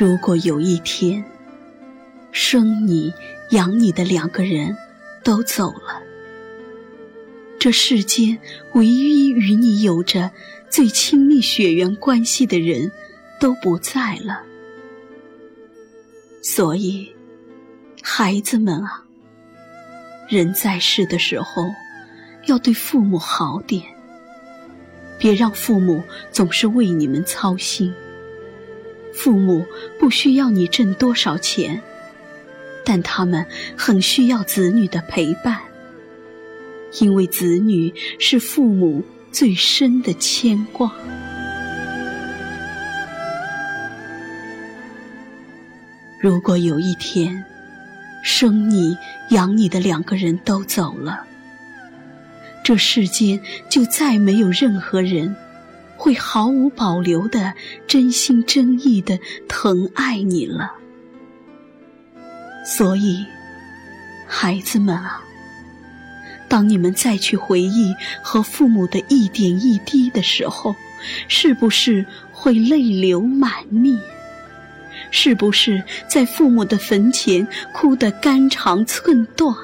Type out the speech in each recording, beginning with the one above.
如果有一天，生你养你的两个人都走了，这世间唯一与你有着最亲密血缘关系的人都不在了，所以，孩子们啊，人在世的时候要对父母好点，别让父母总是为你们操心。父母不需要你挣多少钱，但他们很需要子女的陪伴，因为子女是父母最深的牵挂。如果有一天，生你养你的两个人都走了，这世间就再没有任何人。会毫无保留的真心真意的疼爱你了，所以，孩子们啊，当你们再去回忆和父母的一点一滴的时候，是不是会泪流满面？是不是在父母的坟前哭得肝肠寸断？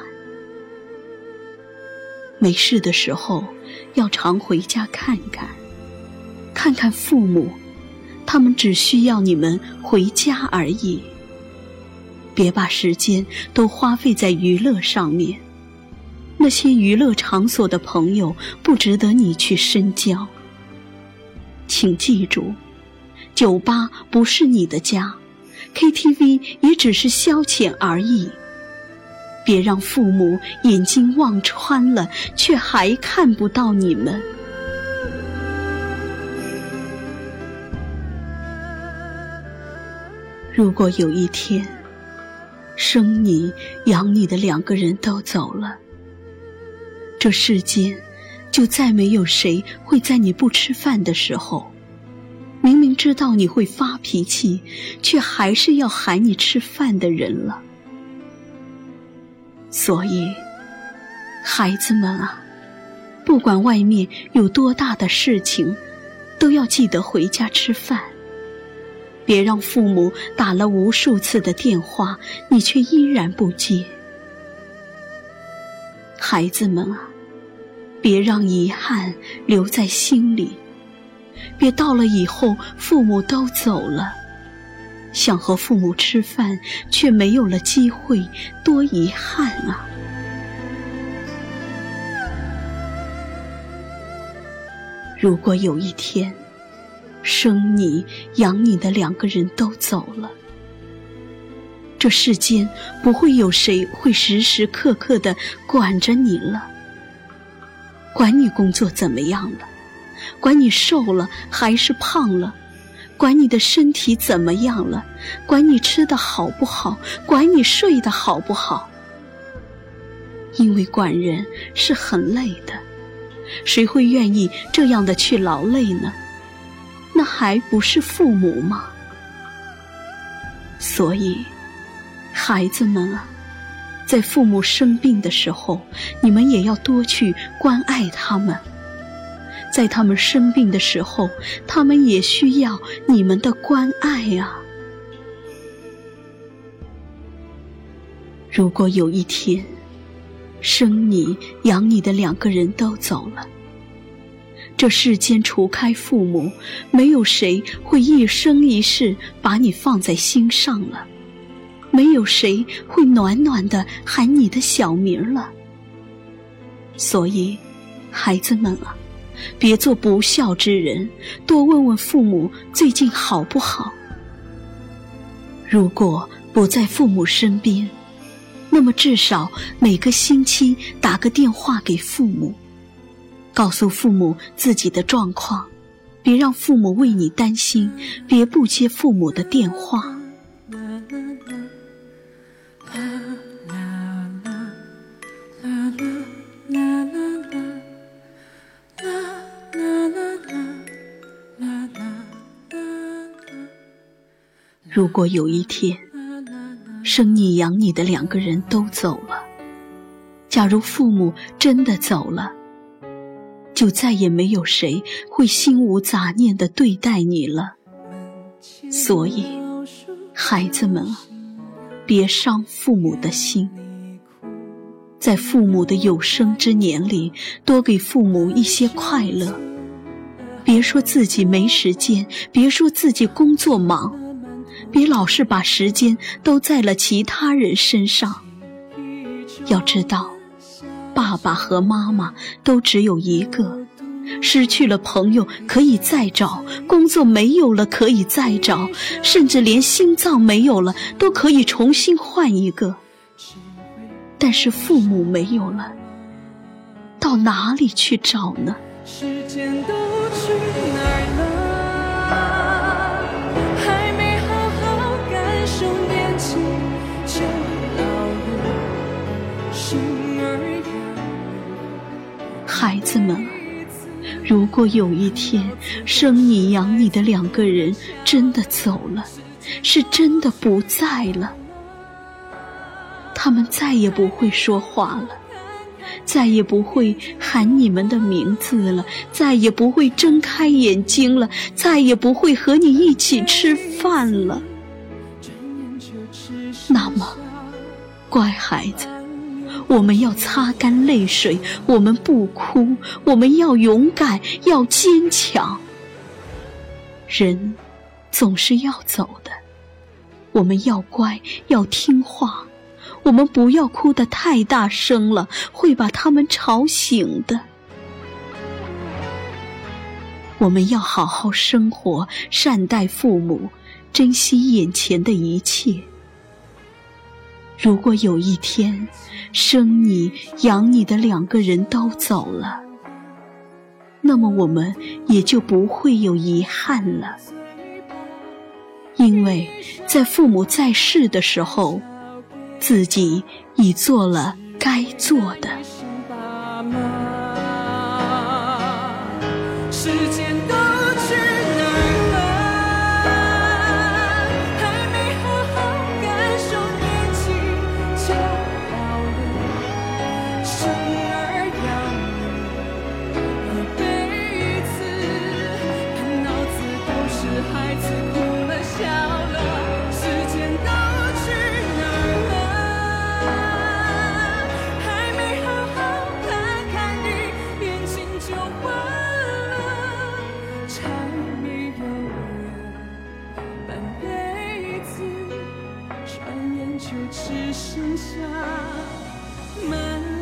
没事的时候，要常回家看看。看看父母，他们只需要你们回家而已。别把时间都花费在娱乐上面，那些娱乐场所的朋友不值得你去深交。请记住，酒吧不是你的家，KTV 也只是消遣而已。别让父母眼睛望穿了，却还看不到你们。如果有一天，生你养你的两个人都走了，这世间就再没有谁会在你不吃饭的时候，明明知道你会发脾气，却还是要喊你吃饭的人了。所以，孩子们啊，不管外面有多大的事情，都要记得回家吃饭。别让父母打了无数次的电话，你却依然不接。孩子们啊，别让遗憾留在心里，别到了以后父母都走了，想和父母吃饭却没有了机会，多遗憾啊！如果有一天，生你养你的两个人都走了，这世间不会有谁会时时刻刻的管着你了，管你工作怎么样了，管你瘦了还是胖了，管你的身体怎么样了，管你吃的好不好，管你睡得好不好，因为管人是很累的，谁会愿意这样的去劳累呢？那还不是父母吗？所以，孩子们啊，在父母生病的时候，你们也要多去关爱他们。在他们生病的时候，他们也需要你们的关爱啊。如果有一天，生你养你的两个人都走了。这世间除开父母，没有谁会一生一世把你放在心上了，没有谁会暖暖的喊你的小名了。所以，孩子们啊，别做不孝之人，多问问父母最近好不好。如果不在父母身边，那么至少每个星期打个电话给父母。告诉父母自己的状况，别让父母为你担心，别不接父母的电话。如果有一天，生你养你的两个人都走了，假如父母真的走了。就再也没有谁会心无杂念的对待你了，所以，孩子们啊，别伤父母的心。在父母的有生之年里，多给父母一些快乐。别说自己没时间，别说自己工作忙，别老是把时间都在了其他人身上。要知道，爸爸和妈妈都只有一个。失去了朋友可以再找，工作没有了可以再找，甚至连心脏没有了都可以重新换一个。但是父母没有了，到哪里去找呢？孩果有一天生你养你的两个人真的走了，是真的不在了，他们再也不会说话了，再也不会喊你们的名字了，再也不会睁开眼睛了，再也不会和你一起吃饭了，那么，乖孩子。我们要擦干泪水，我们不哭，我们要勇敢，要坚强。人总是要走的，我们要乖，要听话，我们不要哭得太大声了，会把他们吵醒的。我们要好好生活，善待父母，珍惜眼前的一切。如果有一天，生你养你的两个人都走了，那么我们也就不会有遗憾了，因为在父母在世的时候，自己已做了该做的。就只剩下门。